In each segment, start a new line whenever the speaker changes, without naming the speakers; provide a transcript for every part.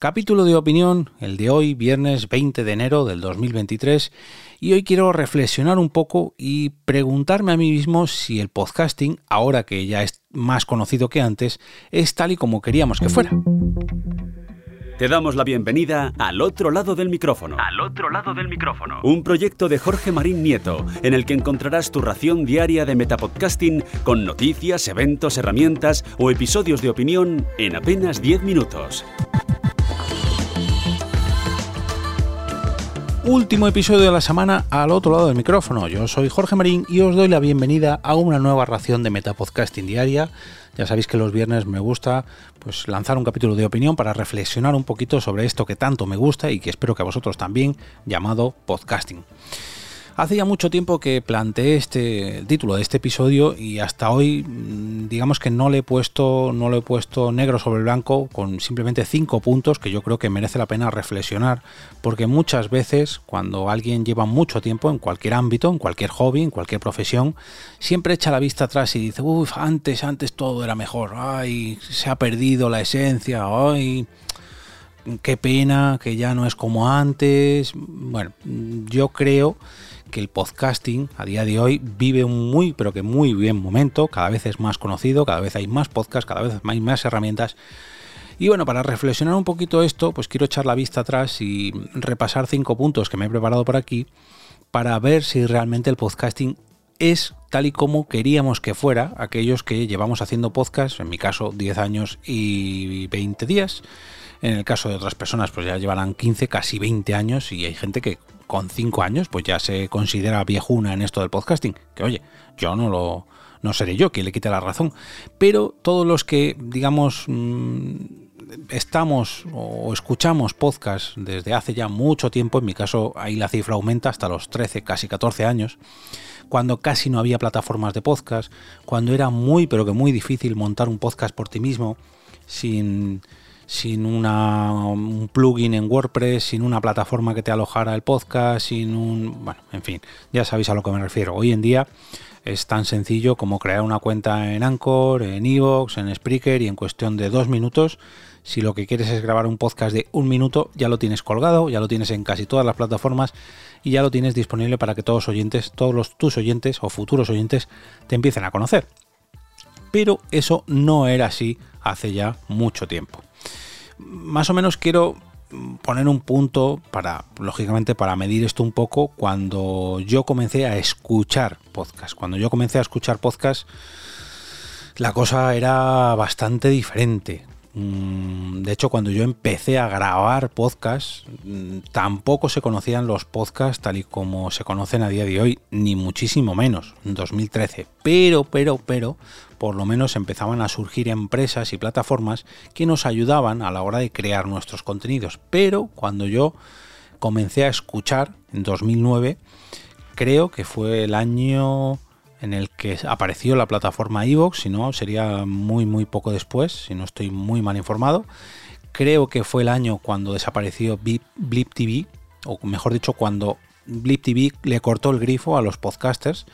Capítulo de opinión, el de hoy, viernes 20 de enero del 2023, y hoy quiero reflexionar un poco y preguntarme a mí mismo si el podcasting, ahora que ya es más conocido que antes, es tal y como queríamos que fuera.
Te damos la bienvenida al otro lado del micrófono.
Al otro lado del micrófono.
Un proyecto de Jorge Marín Nieto, en el que encontrarás tu ración diaria de metapodcasting con noticias, eventos, herramientas o episodios de opinión en apenas 10 minutos.
Último episodio de la semana al otro lado del micrófono. Yo soy Jorge Marín y os doy la bienvenida a una nueva ración de Metapodcasting diaria. Ya sabéis que los viernes me gusta pues lanzar un capítulo de opinión para reflexionar un poquito sobre esto que tanto me gusta y que espero que a vosotros también, llamado podcasting. Hace ya mucho tiempo que planteé este título de este episodio y hasta hoy mm, digamos que no le he puesto no lo he puesto negro sobre blanco con simplemente cinco puntos que yo creo que merece la pena reflexionar. Porque muchas veces cuando alguien lleva mucho tiempo en cualquier ámbito, en cualquier hobby, en cualquier profesión, siempre echa la vista atrás y dice, uff, antes, antes todo era mejor, ay, se ha perdido la esencia, ay, qué pena que ya no es como antes. Bueno, yo creo que el podcasting a día de hoy vive un muy, pero que muy bien momento, cada vez es más conocido, cada vez hay más podcasts, cada vez hay más herramientas. Y bueno, para reflexionar un poquito esto, pues quiero echar la vista atrás y repasar cinco puntos que me he preparado por aquí para ver si realmente el podcasting es tal y como queríamos que fuera aquellos que llevamos haciendo podcast, en mi caso 10 años y 20 días. En el caso de otras personas, pues ya llevarán 15, casi 20 años y hay gente que con 5 años, pues ya se considera viejuna en esto del podcasting. Que oye, yo no lo. No seré yo quien le quite la razón. Pero todos los que, digamos, mm, estamos o escuchamos podcast desde hace ya mucho tiempo, en mi caso ahí la cifra aumenta hasta los 13, casi 14 años, cuando casi no había plataformas de podcast, cuando era muy, pero que muy difícil montar un podcast por ti mismo, sin sin una, un plugin en WordPress, sin una plataforma que te alojara el podcast, sin un... Bueno, en fin, ya sabéis a lo que me refiero. Hoy en día es tan sencillo como crear una cuenta en Anchor, en Evox, en Spreaker y en cuestión de dos minutos, si lo que quieres es grabar un podcast de un minuto, ya lo tienes colgado, ya lo tienes en casi todas las plataformas y ya lo tienes disponible para que todos oyentes, todos los, tus oyentes o futuros oyentes te empiecen a conocer. Pero eso no era así hace ya mucho tiempo más o menos quiero poner un punto para, lógicamente, para medir esto un poco cuando yo comencé a escuchar podcast. Cuando yo comencé a escuchar podcast, la cosa era bastante diferente. Mm, de hecho, cuando yo empecé a grabar podcast, mm, tampoco se conocían los podcasts tal y como se conocen a día de hoy, ni muchísimo menos, en 2013. Pero, pero, pero, por lo menos empezaban a surgir empresas y plataformas que nos ayudaban a la hora de crear nuestros contenidos. Pero cuando yo comencé a escuchar, en 2009, creo que fue el año en el que apareció la plataforma Evox, si no sería muy muy poco después, si no estoy muy mal informado. Creo que fue el año cuando desapareció Blip TV, o mejor dicho, cuando Blip TV le cortó el grifo a los podcasters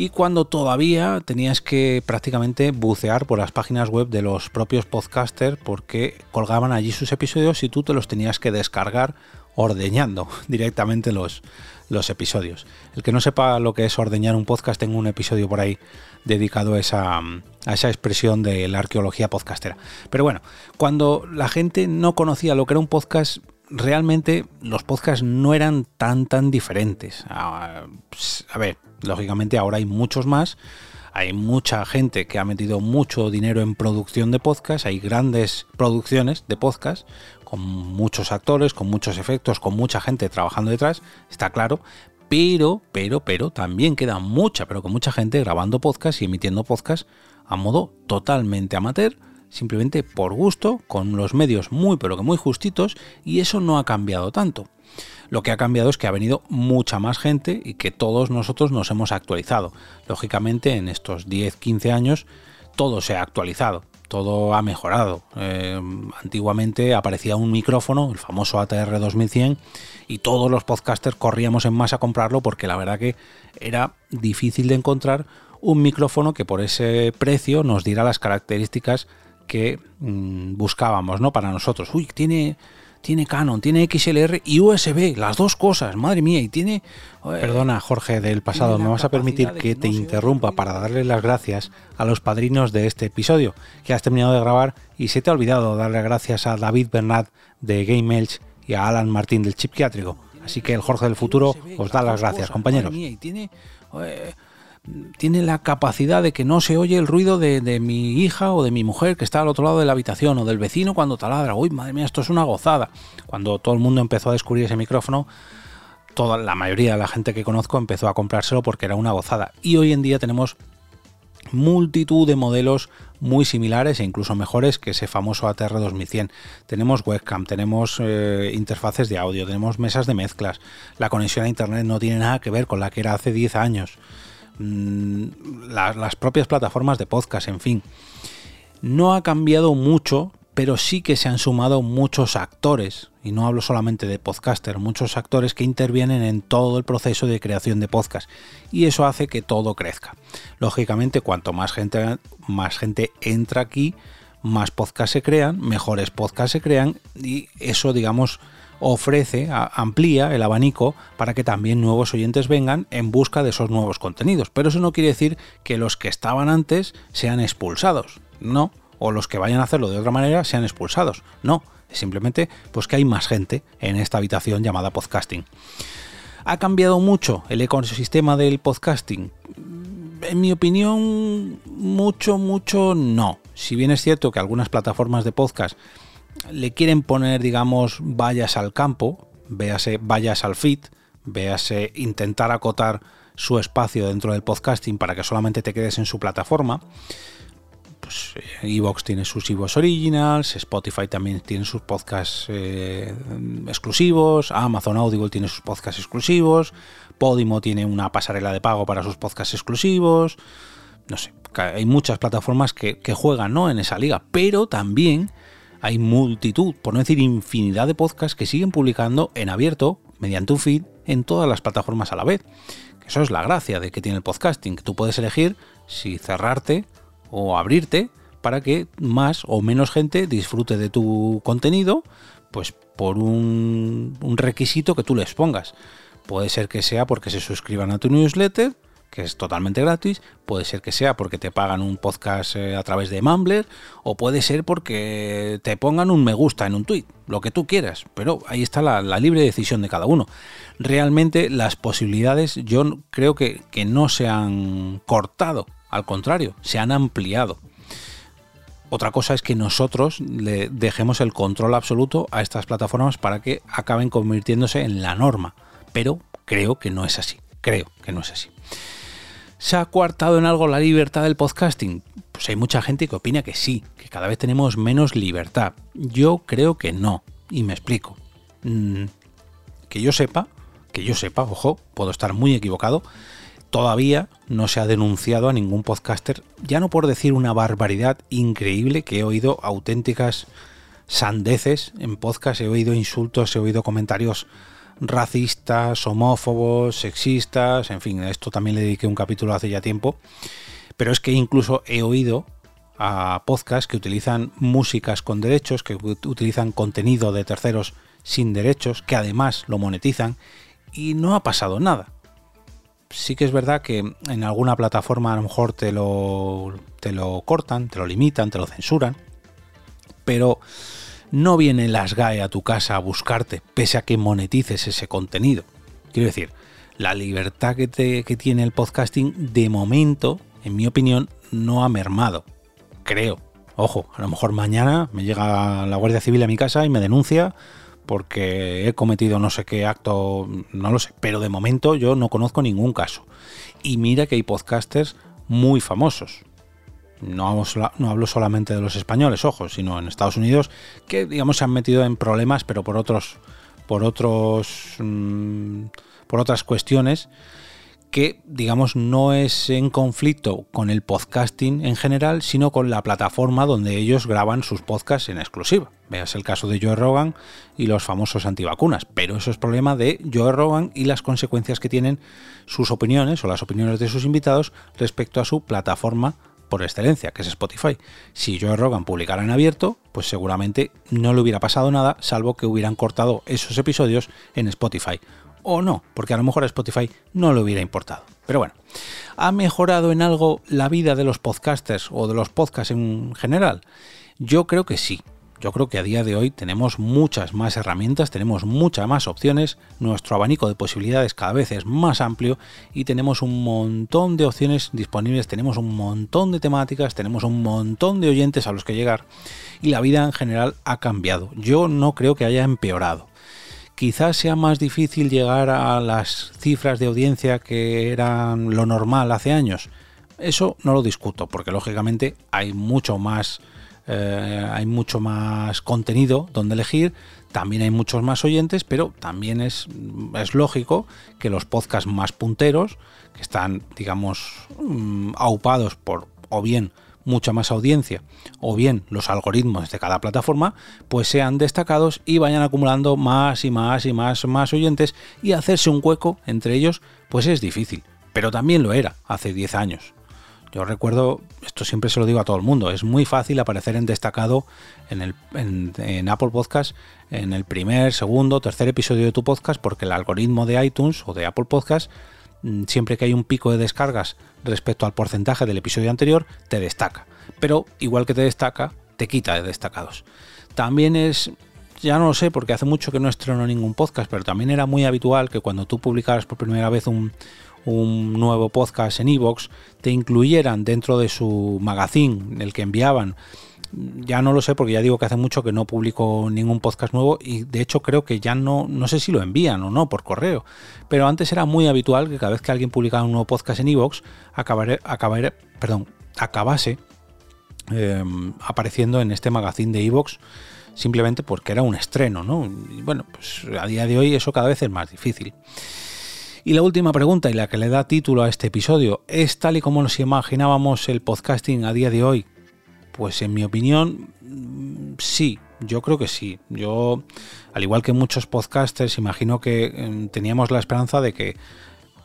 y cuando todavía tenías que prácticamente bucear por las páginas web de los propios podcasters porque colgaban allí sus episodios y tú te los tenías que descargar ordeñando directamente los, los episodios. El que no sepa lo que es ordeñar un podcast, tengo un episodio por ahí dedicado a esa, a esa expresión de la arqueología podcastera. Pero bueno, cuando la gente no conocía lo que era un podcast, realmente los podcasts no eran tan tan diferentes. Ah, pues, a ver, lógicamente ahora hay muchos más. Hay mucha gente que ha metido mucho dinero en producción de podcasts, hay grandes producciones de podcasts con muchos actores, con muchos efectos, con mucha gente trabajando detrás, está claro, pero, pero, pero también queda mucha, pero con mucha gente grabando podcasts y emitiendo podcasts a modo totalmente amateur, simplemente por gusto, con los medios muy pero que muy justitos, y eso no ha cambiado tanto. Lo que ha cambiado es que ha venido mucha más gente y que todos nosotros nos hemos actualizado. Lógicamente, en estos 10-15 años, todo se ha actualizado, todo ha mejorado. Eh, antiguamente aparecía un micrófono, el famoso ATR 2100, y todos los podcasters corríamos en masa a comprarlo porque la verdad que era difícil de encontrar un micrófono que por ese precio nos diera las características que mm, buscábamos, ¿no? Para nosotros. Uy, tiene tiene Canon, tiene XLR y USB, las dos cosas, madre mía, y tiene... Perdona, Jorge, del pasado, me vas a permitir que, te interrumpa para darle las gracias a los padrinos de este episodio, que has terminado de grabar y se te ha olvidado darle gracias a David Bernat de Game Elch y a Alan Martín del Chip Así que el Jorge del futuro os da las gracias, compañeros. Tiene la capacidad de que no se oye el ruido de, mi hija o de mi mujer que está al otro lado de la habitación o del vecino cuando taladra. Uy, madre mía, esto es una gozada. Cuando todo el mundo empezó a descubrir ese micrófono, toda la mayoría de la gente que conozco empezó a comprárselo porque era una gozada. Y hoy en día tenemos multitud de modelos muy similares e incluso mejores que ese famoso ATR 2100. Tenemos webcam, tenemos eh, interfaces de audio, tenemos mesas de mezclas. La conexión a internet no tiene nada que ver con la que era hace 10 años. Mm, las propias plataformas de podcast, en fin. No ha cambiado mucho, pero sí que se han sumado muchos actores, y no hablo solamente de podcaster, muchos actores que intervienen en todo el proceso de creación de podcast, y eso hace que todo crezca. Lógicamente, cuanto más gente, más gente entra aquí, más podcasts se crean, mejores podcasts se crean, y eso, digamos, ofrece, amplía el abanico para que también nuevos oyentes vengan en busca de esos nuevos contenidos. Pero eso no quiere decir que los que estaban antes sean expulsados, no, o los que vayan a hacerlo de otra manera sean expulsados, no, simplemente pues que hay más gente en esta habitación llamada podcasting. ¿Ha cambiado mucho el ecosistema del podcasting? En mi opinión, mucho, mucho no. Si bien es cierto que algunas plataformas de podcast le quieren poner, digamos, vallas al campo, véase vallas al fit, véase intentar acotar su espacio dentro del podcasting para que solamente te quedes en su plataforma. Pues eh, Evox tiene sus Evox Originals, Spotify también tiene sus podcasts eh, exclusivos, Amazon Audible tiene sus podcasts exclusivos, Podimo tiene una pasarela de pago para sus podcasts exclusivos. No sé, hay muchas plataformas que, que juegan ¿no? en esa liga, pero también hay multitud, por no decir infinidad de podcasts que siguen publicando en abierto, mediante un feed, en todas las plataformas a la vez. Eso es la gracia de que tiene el podcasting, que tú puedes elegir si cerrarte o abrirte para que más o menos gente disfrute de tu contenido, pues por un, un requisito que tú les pongas. Puede ser que sea porque se suscriban a tu newsletter, que es totalmente gratis, puede ser que sea porque te pagan un podcast eh, a través de Mumbler, o puede ser porque te pongan un me gusta en un tweet, lo que tú quieras, pero ahí está la, libre decisión de cada uno. Realmente las posibilidades yo creo que, que no se han cortado, al contrario, se han ampliado. Otra cosa es que nosotros le dejemos el control absoluto a estas plataformas para que acaben convirtiéndose en la norma, pero creo que no es así, creo que no es así. ¿Se ha coartado en algo la libertad del podcasting? Pues hay mucha gente que opina que sí, que cada vez tenemos menos libertad. Yo creo que no, y me explico. Mm, que yo sepa, que yo sepa, ojo, puedo estar muy equivocado, todavía no se ha denunciado a ningún podcaster, ya no por decir una barbaridad increíble que he oído auténticas sandeces en podcast, he oído insultos, he oído comentarios racistas, homófobos, sexistas, en fin, a esto también le dediqué un capítulo hace ya tiempo, pero es que incluso he oído a podcasts que utilizan músicas con derechos, que utilizan contenido de terceros sin derechos, que además lo monetizan, y no ha pasado nada. Sí que es verdad que en alguna plataforma a lo mejor te lo, te lo cortan, te lo limitan, te lo censuran, pero no vienen las GAE a tu casa a buscarte, pese a que monetices ese contenido. Quiero decir, la libertad que, tiene el podcasting, de momento, en mi opinión, no ha mermado. Creo. Ojo, a lo mejor mañana me llega la Guardia Civil a mi casa y me denuncia porque he cometido no sé qué acto, no lo sé, pero de momento yo no conozco ningún caso. Y mira que hay podcasters muy famosos no, hablo solamente de los españoles, ojo, sino en Estados Unidos, que digamos se han metido en problemas, pero por otros, por otros, mm, por otras cuestiones que digamos no es en conflicto con el podcasting en general, sino con la plataforma donde ellos graban sus podcasts en exclusiva. Veas el caso de Joe Rogan y los famosos antivacunas, pero eso es problema de Joe Rogan y las consecuencias que tienen sus opiniones o las opiniones de sus invitados respecto a su plataforma por excelencia, que es Spotify. Si Joe Rogan publicara en abierto, pues seguramente no le hubiera pasado nada, salvo que hubieran cortado esos episodios en Spotify. O no, porque a lo mejor a Spotify no le hubiera importado. Pero bueno, ¿ha mejorado en algo la vida de los podcasters o de los podcasts en general? Yo creo que sí. Yo creo que a día de hoy tenemos muchas más herramientas, tenemos muchas más opciones, nuestro abanico de posibilidades cada vez es más amplio y tenemos un montón de opciones disponibles, tenemos un montón de temáticas, tenemos un montón de oyentes a los que llegar y la vida en general ha cambiado. Yo no creo que haya empeorado. Quizás sea más difícil llegar a las cifras de audiencia que eran lo normal hace años. Eso no lo discuto, porque lógicamente hay mucho más eh, hay mucho más contenido donde elegir, también hay muchos más oyentes, pero también es, es lógico que los podcasts más punteros, que están, digamos, mm, aupados por o bien mucha más audiencia o bien los algoritmos de cada plataforma, pues sean destacados y vayan acumulando más y más y más, más oyentes y hacerse un hueco entre ellos, pues es difícil. Pero también lo era hace 10 años. Yo recuerdo, esto siempre se lo digo a todo el mundo, es muy fácil aparecer en destacado en, el, Apple Podcast en el primer, segundo, tercer episodio de tu podcast porque el algoritmo de iTunes o de Apple Podcast, mm, siempre que hay un pico de descargas respecto al porcentaje del episodio anterior, te destaca. Pero igual que te destaca, te quita de destacados. También es ya no lo sé porque hace mucho que no estreno ningún podcast, pero también era muy habitual que cuando tú publicaras por primera vez un, un nuevo podcast en iVoox, te incluyeran dentro de su magazine, el que enviaban. Ya no lo sé porque ya digo que hace mucho que no publico ningún podcast nuevo y de hecho creo que ya no, no sé si lo envían o no por correo. Pero antes era muy habitual que cada vez que alguien publicaba un nuevo podcast en iVoox, acabaré, perdón, acabase em, apareciendo en este magazine de iVoox simplemente porque era un estreno, ¿no? Y bueno, pues a día de hoy eso cada vez es más difícil. Y la última pregunta y la que le da título a este episodio, ¿es tal y como nos imaginábamos el podcasting a día de hoy? Pues en mi opinión, mm, sí, yo creo que sí. Yo, al igual que muchos podcasters, imagino que mm, teníamos la esperanza de que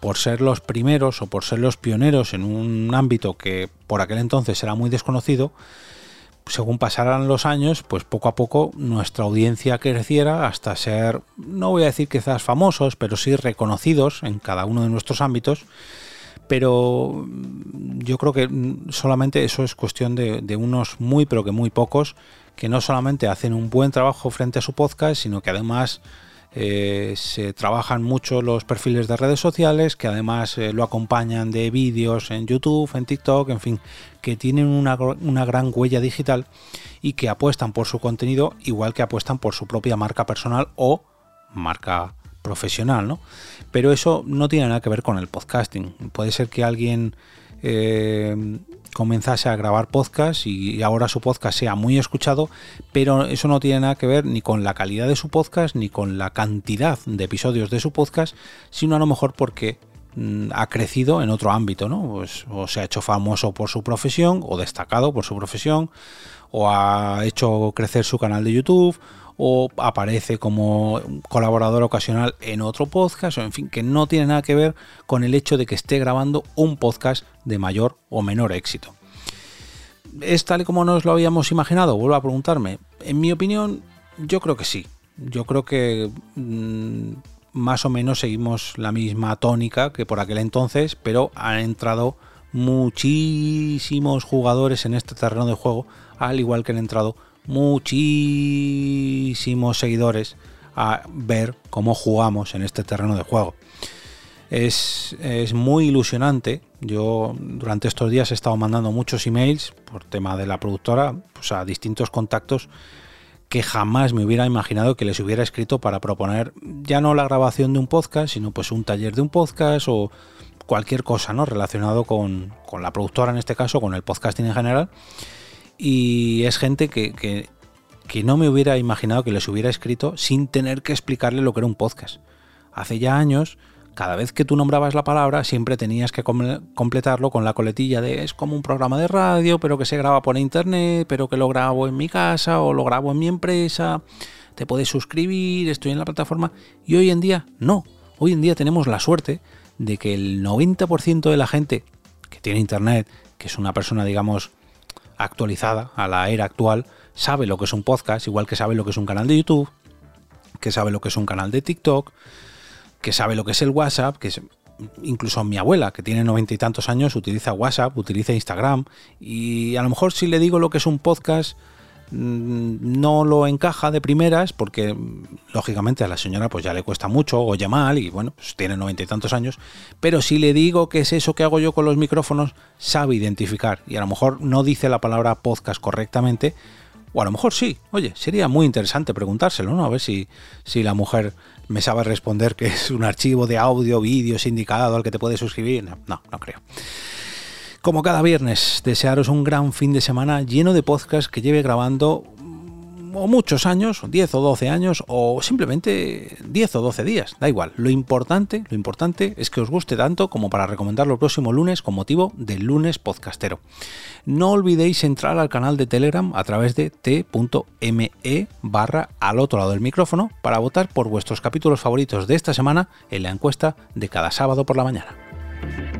por ser los primeros o por ser los pioneros en un ámbito que por aquel entonces era muy desconocido, según pasaran los años, pues poco a poco nuestra audiencia creciera hasta ser, no voy a decir quizás famosos, pero sí reconocidos en cada uno de nuestros ámbitos. Pero yo creo que solamente eso es cuestión de, de unos muy, pero que muy pocos, que no solamente hacen un buen trabajo frente a su podcast, sino que además eh, se trabajan mucho los perfiles de redes sociales, que además eh, lo acompañan de vídeos en YouTube, en TikTok, en fin, que tienen una, una, gran huella digital y que apuestan por su contenido igual que apuestan por su propia marca personal o marca profesional, ¿no? Pero eso no tiene nada que ver con el podcasting. Puede ser que alguien eh, comenzase a grabar podcast y ahora su podcast sea muy escuchado, pero eso no tiene nada que ver ni con la calidad de su podcast ni con la cantidad de episodios de su podcast, sino a lo mejor porque mm, ha crecido en otro ámbito, ¿no? Pues, o se ha hecho famoso por su profesión o destacado por su profesión o ha hecho crecer su canal de YouTube o aparece como colaborador ocasional en otro podcast, o en fin, que no tiene nada que ver con el hecho de que esté grabando un podcast de mayor o menor éxito. ¿Es tal y como nos lo habíamos imaginado? Vuelvo a preguntarme. En mi opinión, yo creo que sí. Yo creo que mm, más o menos seguimos la misma tónica que por aquel entonces, pero han entrado muchísimos jugadores en este terreno de juego, al igual que han entrado muchísimos seguidores a ver cómo jugamos en este terreno de juego. Es, muy ilusionante. Yo durante estos días he estado mandando muchos emails por tema de la productora pues a distintos contactos que jamás me hubiera imaginado que les hubiera escrito para proponer ya no la grabación de un podcast, sino pues un taller de un podcast o cualquier cosa ¿no? relacionado con, con la productora en este caso, con el podcasting en general y es gente que, no me hubiera imaginado que les hubiera escrito sin tener que explicarle lo que era un podcast. Hace ya años, cada vez que tú nombrabas la palabra, siempre tenías que completarlo con la coletilla de es como un programa de radio, pero que se graba por internet, pero que lo grabo en mi casa o lo grabo en mi empresa, te puedes suscribir, estoy en la plataforma. Y hoy en día, no. Hoy en día tenemos la suerte de que el 90% de la gente que tiene internet, que es una persona, digamos, actualizada a la era actual, sabe lo que es un podcast, igual que sabe lo que es un canal de YouTube, que sabe lo que es un canal de TikTok, que sabe lo que es el WhatsApp, que es, incluso mi abuela, que tiene noventa y tantos años, utiliza WhatsApp, utiliza Instagram, y a lo mejor si le digo lo que es un podcast, no lo encaja de primeras porque lógicamente a la señora pues ya le cuesta mucho oye mal y bueno pues tiene noventa y tantos años. Pero si le digo que es eso que hago yo con los micrófonos sabe identificar. Y a lo mejor no dice la palabra podcast correctamente o a lo mejor sí. Oye sería muy interesante preguntárselo no a ver si, si la mujer me sabe responder que es un archivo de audio vídeo sindicado al que te puedes suscribir. No, no creo como cada viernes, desearos un gran fin de semana lleno de podcasts que lleve grabando mm, o muchos años, 10 o 12 años, o simplemente 10 o 12 días, da igual. Lo importante, lo importante es que os guste tanto como para recomendarlo el próximo lunes con motivo del lunes podcastero. No olvidéis entrar al canal de Telegram a través de t.me barra al otro lado del micrófono para votar por vuestros capítulos favoritos de esta semana en la encuesta de cada sábado por la mañana.